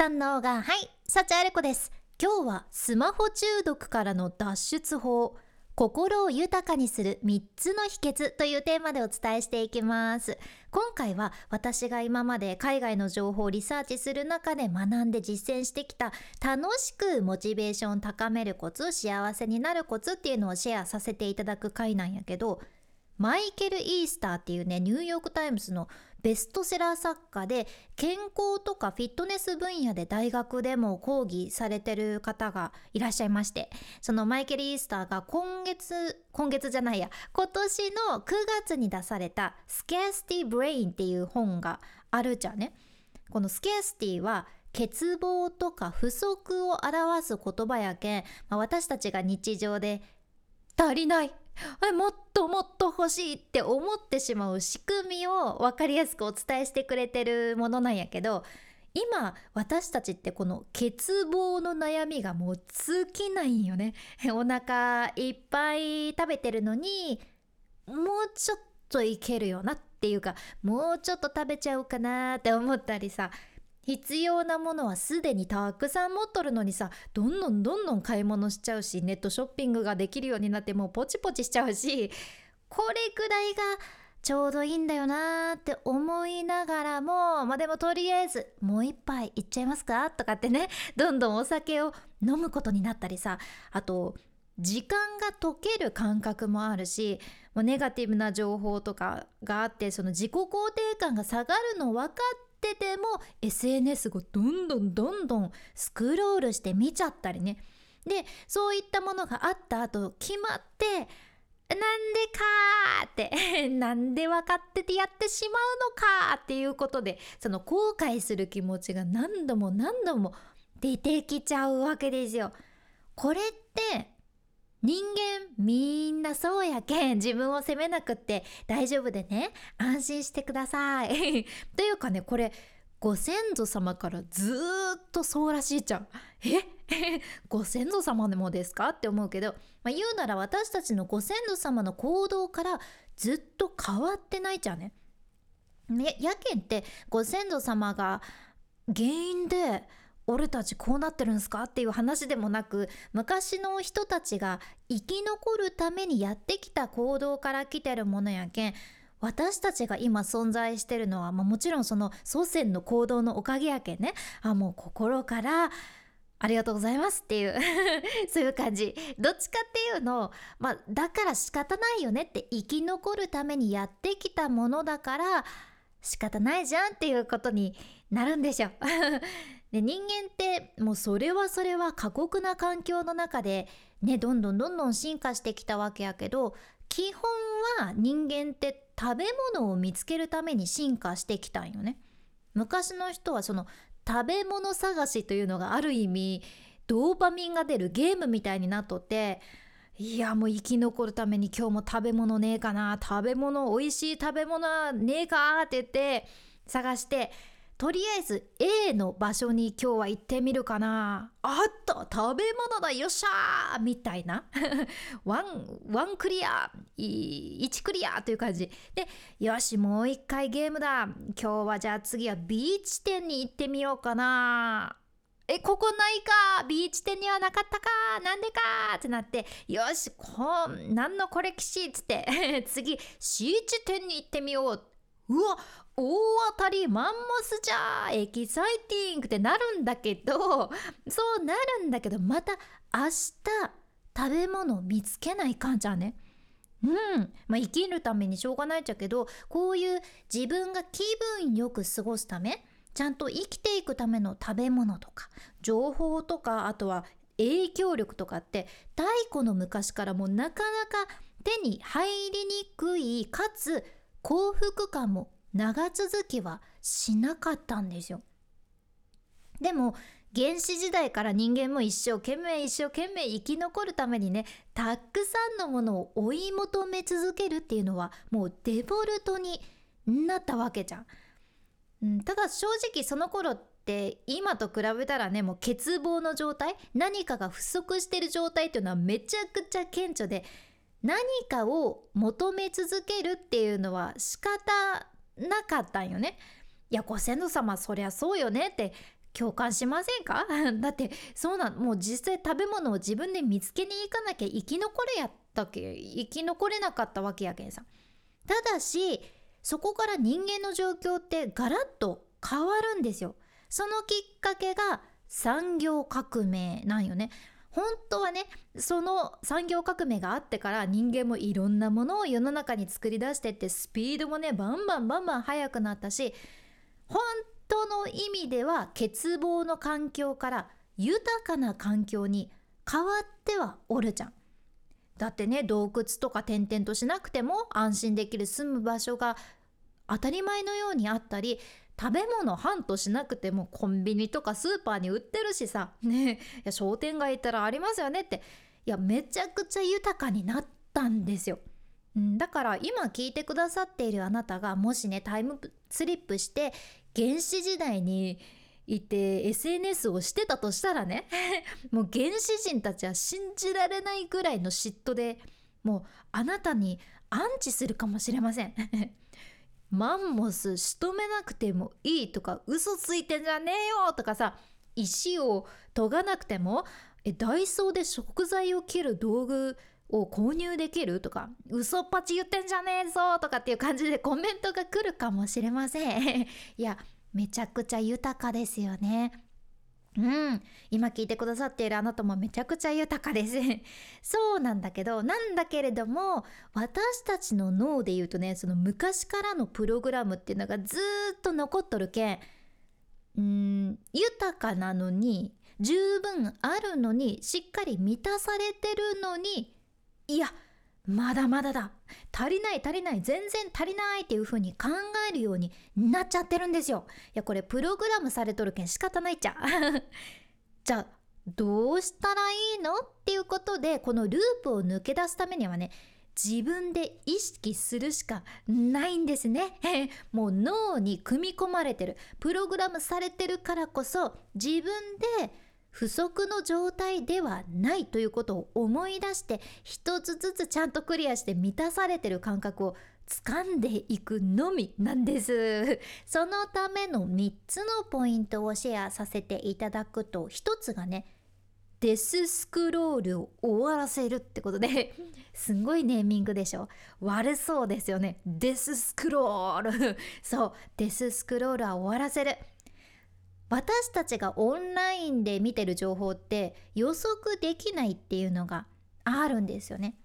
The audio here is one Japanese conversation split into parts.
三能がはい幸あれ子です。今日はスマホ中毒からの脱出法。心を豊かにする3つの秘訣というテーマでお伝えしていきます。今回は私が今まで海外の情報をリサーチする中で学んで実践してきた楽しくモチベーションを高めるコツ幸せになるコツっていうのをシェアさせていただく回なんやけどマイケル・イースターっていうねニューヨーク・タイムズのベストセラー作家で健康とかフィットネス分野で大学でも講義されてる方がいらっしゃいましてそのマイケル・イースターが今月今月じゃないや今年の9月に出された「 Scarcity Brain」っていう本があるじゃんね。この scarcity は欠乏とか不足を表す言葉やけん、まあ、私たちが日常で足りないもっともっと欲しいって思ってしまう仕組みを分かりやすくお伝えしてくれてるものなんやけど今私たちってこの欠乏の悩みがもう尽きないんよね。お腹いっぱい食べてるのにもうちょっといけるよなっていうかもうちょっと食べちゃおうかなって思ったりさ。必要なものはすでにたくさん持っとるのにさどんどんどんどん買い物しちゃうしネットショッピングができるようになってもうポチポチしちゃうし これくらいがちょうどいいんだよなーって思いながらもまあでもとりあえずもう一杯いっちゃいますか？とかってね どんどんお酒を飲むことになったりさあと時間が解ける感覚もあるしネガティブな情報とかがあってその自己肯定感が下がるの分かってても SNS をどんどんどんどんスクロールして見ちゃったりねでそういったものがあった後決まってなんでかーって なんで分かっててやってしまうのかっていうことでその後悔する気持ちが何度も何度も出てきちゃうわけですよ。これって人間みんなそうやけん。自分を責めなくって大丈夫でね。安心してください。というかねこれご先祖様からずっとそうらしいじゃん。え？ご先祖様でもですか？って思うけど、まあ、言うなら私たちのご先祖様の行動からずっと変わってないじゃんね。ねやけんってご先祖様が原因で俺たちこうなってるんすか？っていう話でもなく昔の人たちが生き残るためにやってきた行動から来てるものやけん私たちが今存在してるのは、まあ、もちろんその祖先の行動のおかげやけんね。あもう心からありがとうございますっていう そういう感じ。どっちかっていうのまあだから仕方ないよねって生き残るためにやってきたものだから仕方ないじゃんっていうことになるんでしょ。う で人間ってもうそれはそれは過酷な環境の中でねどんどんどんどん進化してきたわけやけど基本は人間って食べ物を見つけるために進化してきたんよね。昔の人はその食べ物探しというのがある意味ドーパミンが出るゲームみたいになっとっていやもう生き残るために今日も食べ物ねえかな食べ物美味しい食べ物ねえかって言って探してとりあえず A の場所に今日は行ってみるかな。あった食べ物だよっしゃーみたいな。ワンワンクリア1クリアという感じ。でよしもう一回ゲームだ。今日はじゃあ次は B地点に行ってみようかな。えここないか？ B地点にはなかったか？なんでか？ってなって。よしこん何のこれしきっつって。次 C地点に行ってみよう。うわ大当たりマンモスじゃエキサイティングってなるんだけど そうなるんだけどまた明日食べ物見つけないかんじゃね。うんまあ、生きるためにしょうがないっちゃけどこういう自分が気分よく過ごすためちゃんと生きていくための食べ物とか情報とかあとは影響力とかって太古の昔からもうなかなか手に入りにくいかつ幸福感も長続きはしなかったんですよ。でも原始時代から人間も一生懸命一生懸命生き残るためにねたくさんのものを追い求め続けるっていうのはもうデフォルトになったわけじゃん。うん、ただ正直その頃って今と比べたらねもう欠乏の状態何かが不足してる状態っていうのはめちゃくちゃ顕著で何かを求め続けるっていうのは仕方なかったんよね。いやご先祖様そりゃそうよねって共感しませんか？だってそうなんもう実際食べ物を自分で見つけに行かなきゃ生き残れやったけ生き残れなかったわけやけんさ。ただしそこから人間の状況ってガラッと変わるんですよ。そのきっかけが産業革命なんよね。本当はねその産業革命があってから人間もいろんなものを世の中に作り出してってスピードもねバンバンバンバン速くなったし本当の意味では欠乏の環境から豊かな環境に変わってはおるじゃん。だってね洞窟とか転々としなくても安心できる住む場所が当たり前のようにあったり食べ物ハントしなくてもコンビニとかスーパーに売ってるしさ。ねいや商店街行ったらありますよねって。いやめちゃくちゃ豊かになったんですよ。だから今聞いてくださっているあなたがもしねタイムスリップして原始時代にいて SNS をしてたとしたらね もう原始人たちは信じられないぐらいの嫉妬でもうあなたにアンチするかもしれません。マンモス仕留めなくてもいいとか嘘ついてんじゃねえよとかさ石を研がなくてもえダイソーで食材を切る道具を購入できるとか嘘っぱち言ってんじゃねえぞとかっていう感じで コメントが来るかもしれません。いやめちゃくちゃ豊かですよね。うん。今聞いてくださっているあなたもめちゃくちゃ豊かです。そうなんだけどなんだけれども私たちの脳で言うとねその昔からのプログラムっていうのがずっと残っとるけんうん豊かなのに十分あるのにしっかり満たされてるのにいやまだまだだ。足りない足りない。全然足りないっていう風に考えるようになっちゃってるんですよ。いやこれプログラムされとるけん仕方ないっちゃ。じゃあどうしたらいいのっていうことでこのループを抜け出すためにはね自分で意識するしかないんですね。もう脳に組み込まれてる。プログラムされてるからこそ自分で不足の状態ではないということを思い出して一つずつちゃんとクリアして満たされてる感覚を掴んでいくのみなんです。そのための3つのポイントをシェアさせていただくと1つがねデススクロールを終わらせるってことで すんごいネーミングでしょ。悪そうですよね。デススクロール。そう。デススクロールは終わらせる。私たちがオンラインで見てる情報って予測できないっていうのがあるんですよね。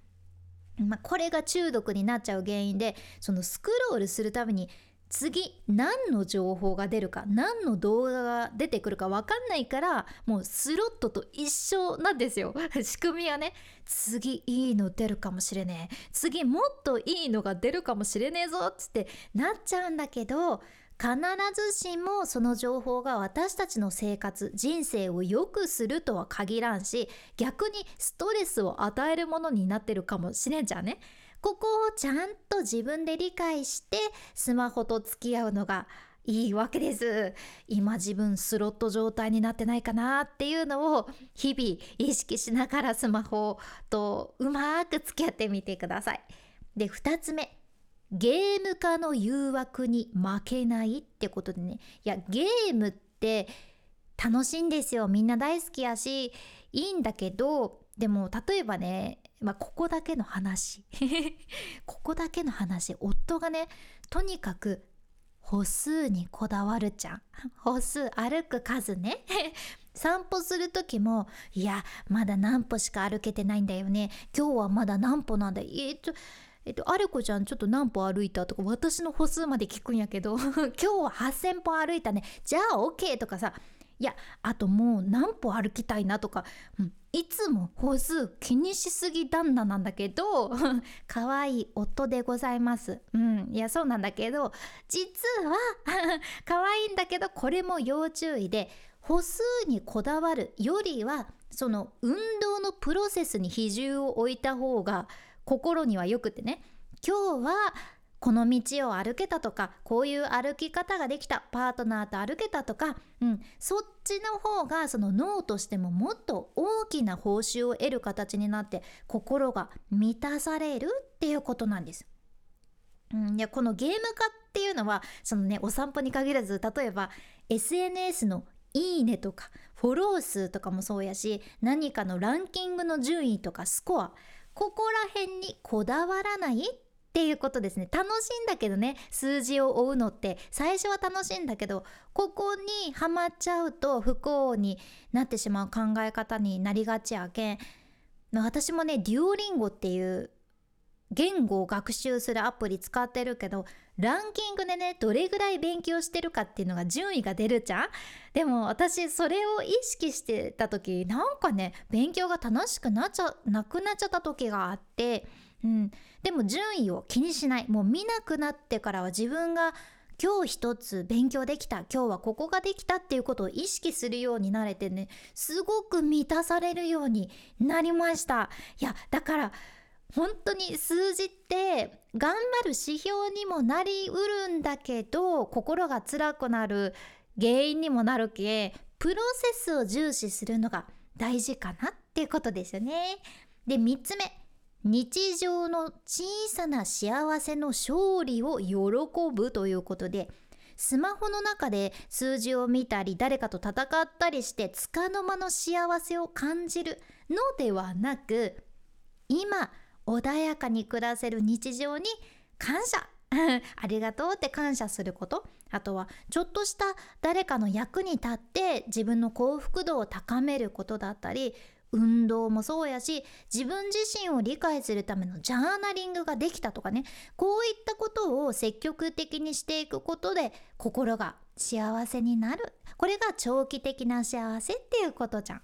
まあ、これが中毒になっちゃう原因でそのスクロールするために次何の情報が出るか何の動画が出てくるか分かんないからもうスロットと一緒なんですよ 仕組みはね次いいの出るかもしれねえ次もっといいのが出るかもしれねえぞっつってなっちゃうんだけど必ずしもその情報が私たちの生活人生を良くするとは限らんし逆にストレスを与えるものになってるかもしれんじゃんね。ここをちゃんと自分で理解してスマホと付き合うのがいいわけです。今自分スロット状態になってないかなっていうのを日々意識しながらスマホとうまく付き合ってみてください。で2つ目ゲーム化の誘惑に負けないってことでね。いやゲームって楽しいんですよ。みんな大好きやしいいんだけどでも例えばね、まあ、ここだけの話。ここだけの話。夫がねとにかく歩数にこだわるじゃん。歩数歩く数ね。散歩する時もいやまだ何歩しか歩けてないんだよね。今日はまだ何歩なんだ。えっとえっと、あれこちゃんちょっと何歩歩いたとか私の歩数まで聞くんやけど 今日は8,000歩歩いたねじゃあ OK とかさいやあともう何歩歩きたいなとか、うん、いつも歩数気にしすぎ旦那なんだけど 可愛い夫でございます。うん、いやそうなんだけど実は 可愛いんだけどこれも要注意で歩数にこだわるよりはその運動のプロセスに比重を置いた方が心にはよくてね。今日はこの道を歩けたとかこういう歩き方ができた。パートナーと歩けたとか、うん、そっちの方がその脳としてももっと大きな報酬を得る形になって心が満たされるっていうことなんです。うん、いやこのゲーム化っていうのはそのねお散歩に限らず例えば SNS のいいねとかフォロー数とかもそうやし何かのランキングの順位とかスコア。ここら辺にこだわらない？っていうことですね。楽しいんだけどね。数字を追うのって。最初は楽しいんだけどここにはまっちゃうと不幸になってしまう考え方になりがちやけん。私もねデュオリンゴっていう言語を学習するアプリ使ってるけどランキングでねどれぐらい勉強してるかっていうのが順位が出るじゃん？でも私それを意識してた時なんかね勉強が楽しくなっちゃなくなっちゃった時があってうん、でも順位を気にしない。もう見なくなってからは自分が今日一つ勉強できた。今日はここができたっていうことを意識するようになれてねすごく満たされるようになりました。いやだから本当に数字って頑張る指標にもなりうるんだけど心が辛くなる原因にもなるけプロセスを重視するのが大事かなっていうことですよね。で3つ目日常の小さな幸せの勝利を喜ぶということでスマホの中で数字を見たり誰かと戦ったりして束の間の幸せを感じるのではなく今穏やかに暮らせる日常に感謝。ありがとうって感謝すること。あとはちょっとした誰かの役に立って自分の幸福度を高めることだったり運動もそうやし自分自身を理解するためのジャーナリングができたとかね。こういったことを積極的にしていくことで心が幸せになる。これが長期的な幸せっていうことじゃん。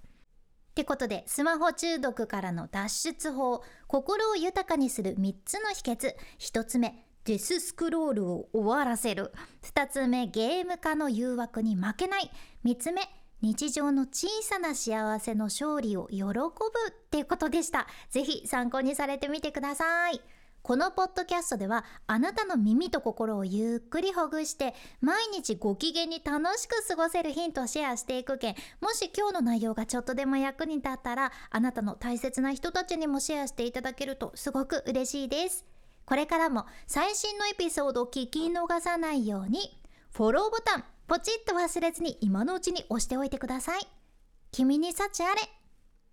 ってことでスマホ中毒からの脱出法心を豊かにする3つの秘訣1つ目デススクロールを終わらせる2つ目ゲーム化の誘惑に負けない3つ目日常の小さな幸せの勝利を喜ぶってことでした。ぜひ参考にされてみてください。このポッドキャストではあなたの耳と心をゆっくりほぐして毎日ご機嫌に楽しく過ごせるヒントをシェアしていくけんもし今日の内容がちょっとでも役に立ったらあなたの大切な人たちにもシェアしていただけるとすごく嬉しいです。これからも最新のエピソードを聞き逃さないようにフォローボタンポチッと忘れずに今のうちに押しておいてください。君に幸あれ。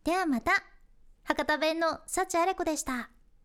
ではまた。博多弁の幸あれ子でした。